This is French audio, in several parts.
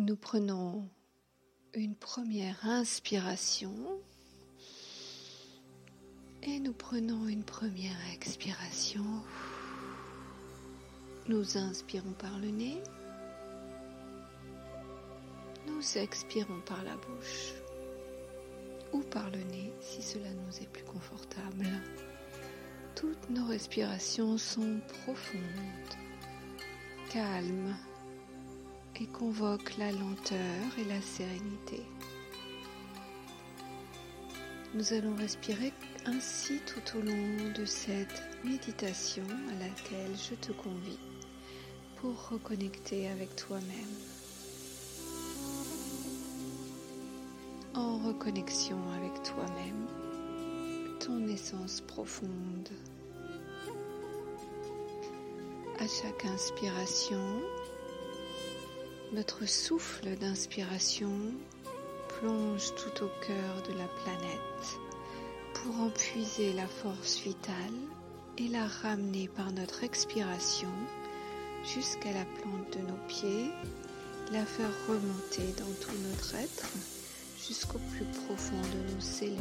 Nous prenons une première inspiration et nous prenons une première expiration. Nous inspirons par le nez. Nous expirons par la bouche ou par le nez si cela nous est plus confortable. Toutes nos respirations sont profondes, calmes et convoquent la lenteur et la sérénité. Nous allons respirer ainsi tout au long de cette méditation à laquelle je te convie pour reconnecter avec toi-même. En reconnexion avec toi-même, ton essence profonde. À chaque inspiration, notre souffle d'inspiration plonge tout au cœur de la planète pour en puiser la force vitale et la ramener par notre expiration jusqu'à la plante de nos pieds, la faire remonter dans tout notre être jusqu'au plus profond de nos cellules.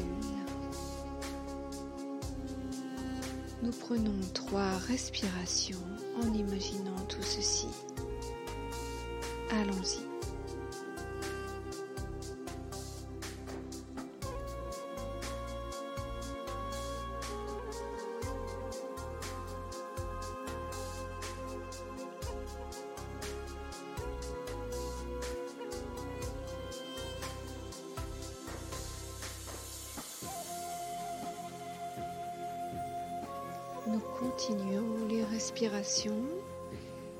Nous prenons trois respirations en imaginant tout ceci. Allons-y. Nous continuons les respirations,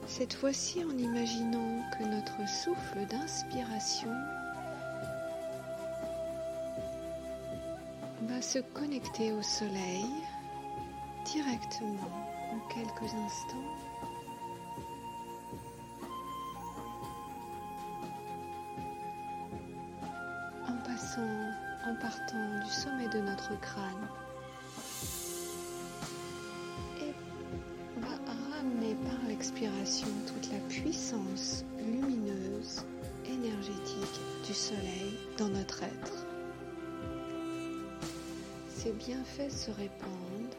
cette fois-ci en imaginant que notre souffle d'inspiration va se connecter au soleil directement en quelques instants. En passant, en partant du sommet de notre crâne par l'expiration toute la puissance lumineuse, énergétique du soleil dans notre être. Ces bienfaits se répandent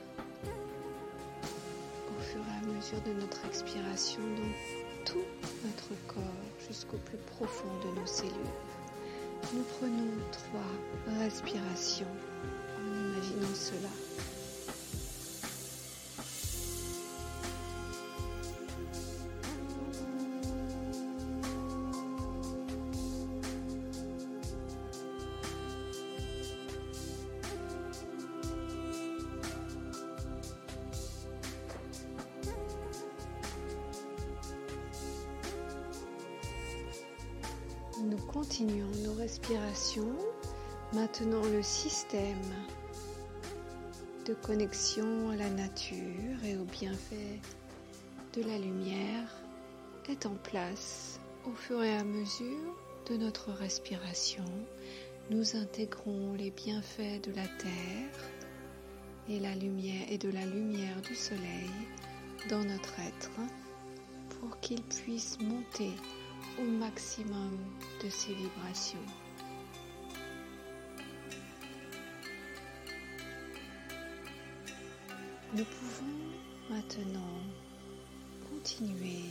au fur et à mesure de notre expiration dans tout notre corps jusqu'au plus profond de nos cellules. Nous prenons trois respirations en imaginant cela. Nous continuons nos respirations. Maintenant le système de connexion à la nature et aux bienfaits de la lumière est en place au fur et à mesure de notre respiration. Nous intégrons les bienfaits de la terre et la lumière et de la lumière du soleil dans notre être pour qu'il puisse monter au maximum de ces vibrations. Nous pouvons maintenant continuer,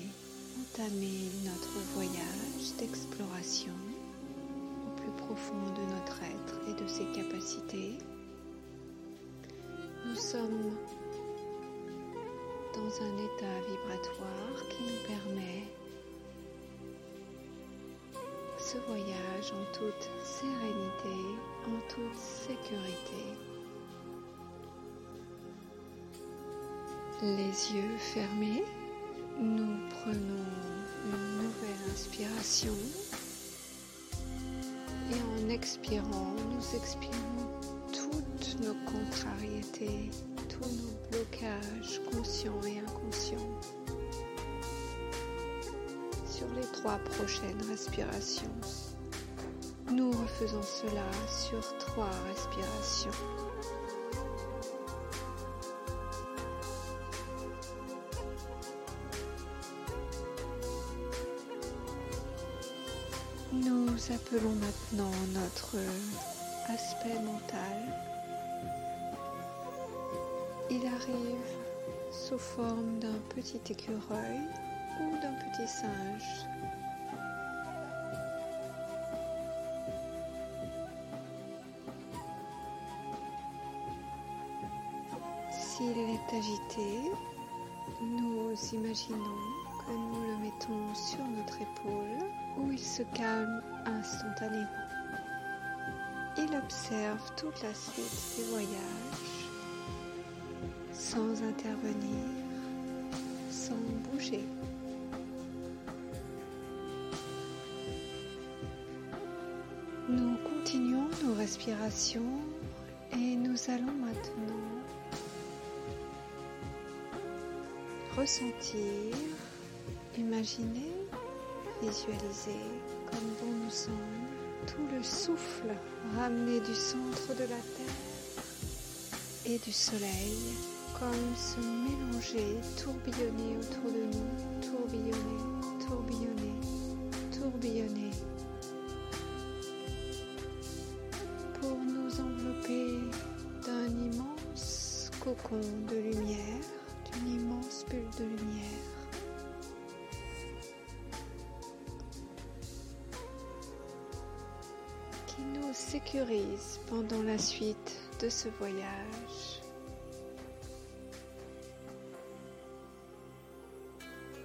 entamer notre voyage d'exploration au plus profond de notre être et de ses capacités. Nous sommes dans un état vibratoire voyage en toute sérénité, en toute sécurité. Les yeux fermés, nous prenons une nouvelle inspiration et en expirant, nous expirons toutes nos contrariétés, tous nos blocages conscients et inconscients sur les trois prochaines respirations. Nous refaisons cela sur trois respirations. nous appelons maintenant notre aspect mental. Il arrive sous forme d'un petit écureuil ou d'un petit singe. S'il est agité, nous imaginons que nous le mettons sur notre épaule où il se calme instantanément. Il observe toute la suite du voyage sans intervenir, sans bouger. Et nous allons maintenant ressentir, imaginer, visualiser comme bon nous semble tout le souffle ramené du centre de la Terre et du Soleil comme se mélanger, tourbillonner autour de nous, tourbillonner, pour nous envelopper d'un immense cocon de lumière, d'une immense bulle de lumière. qui nous sécurise pendant la suite de ce voyage.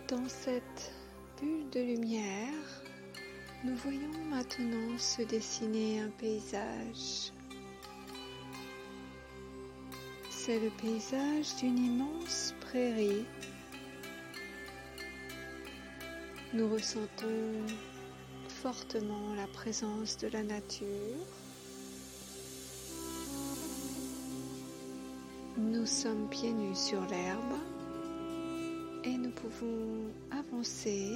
Dans cette bulle de lumière, nous voyons maintenant se dessiner un paysage. C'est le paysage d'une immense prairie. Nous ressentons fortement la présence de la nature. Nous sommes pieds nus sur l'herbe et nous pouvons avancer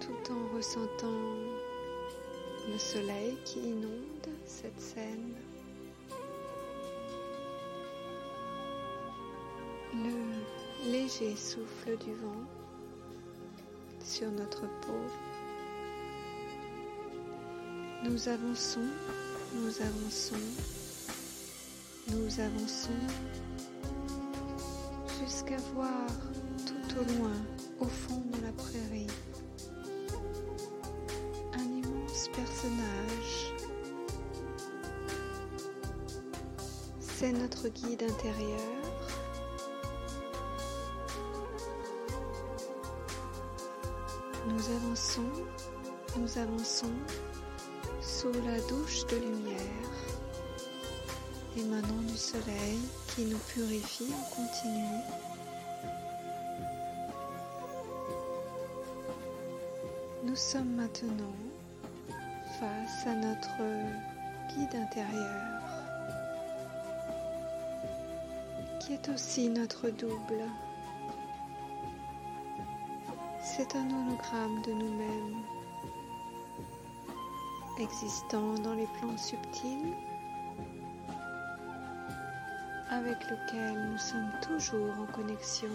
tout en ressentant le soleil qui inonde cette scène. Le léger souffle du vent sur notre peau. Nous avançons, nous avançons, nous avançons jusqu'à voir tout au loin, au fond de la prairie, C'est notre guide intérieur. Nous avançons, nous avançons sous la douche de lumière émanant du soleil qui nous purifie en continu. Nous sommes maintenant face à notre guide intérieur qui est aussi notre double. C'est un hologramme de nous-mêmes existant dans les plans subtils avec lequel nous sommes toujours en connexion.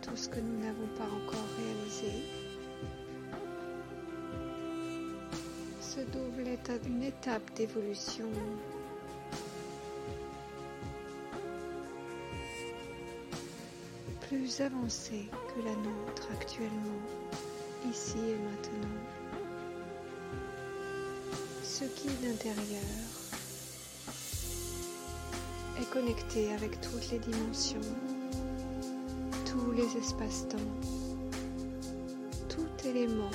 Tout ce que nous n'avons pas encore réalisé. Ce double est une étape d'évolution plus avancée que la nôtre actuellement, ici et maintenant. Ce guide intérieur est connecté avec toutes les dimensions, tous les espaces-temps, tout élément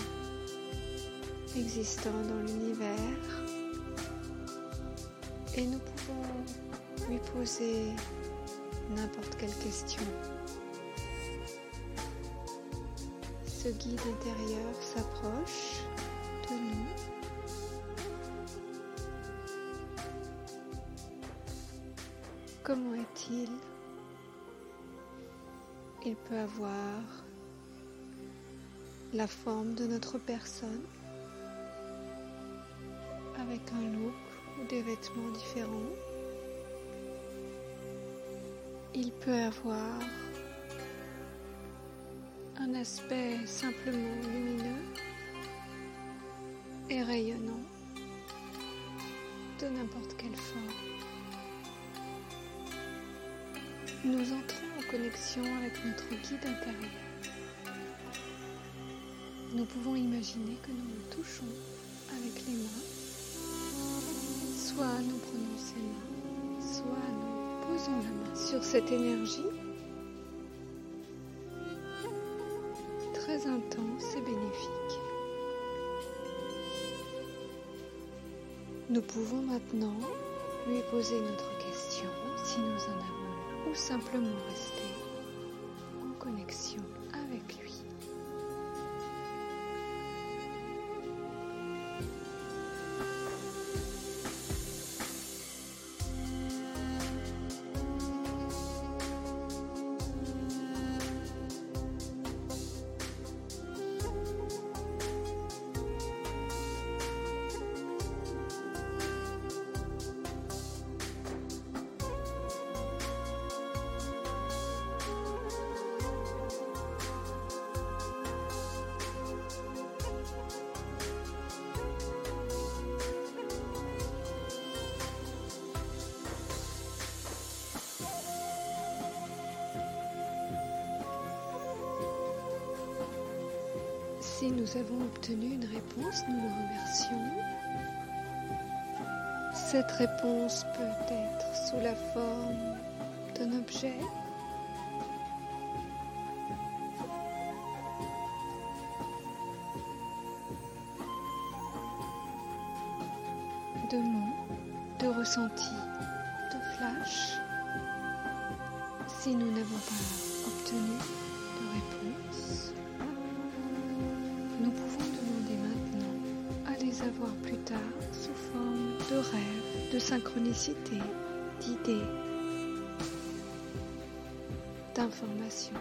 existant dans l'univers et nous pouvons lui poser n'importe quelle question. Ce guide intérieur s'approche de nous. Comment est-il Il peut avoir la forme de notre personne avec un look ou des vêtements différents. il peut avoir un aspect simplement lumineux et rayonnant de n'importe quelle forme. Nous entrons en connexion avec notre guide intérieur. Nous pouvons imaginer que nous le touchons avec les mains. Soit nous prenons ses mains, soit nous posons la main sur cette énergie très intense et bénéfique. Nous pouvons maintenant lui poser notre question si nous en avons ou simplement rester en connexion Si nous avons obtenu une réponse, nous le remercions. Cette réponse peut être sous la forme d'un objet, de mots, de ressentis, de flash. Si nous n'avons pas obtenu de rêves, de synchronicité, d'idées, d'informations.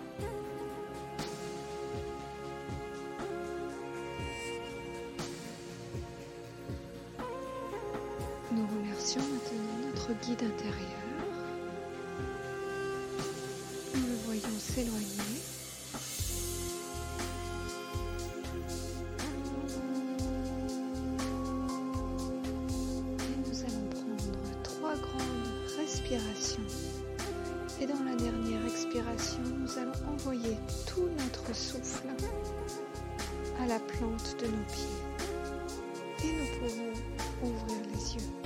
Nous remercions maintenant notre guide intérieur. Nous le voyons s'éloigner. Et dans la dernière expiration, nous allons envoyer tout notre souffle à la plante de nos pieds. Et nous pourrons ouvrir les yeux.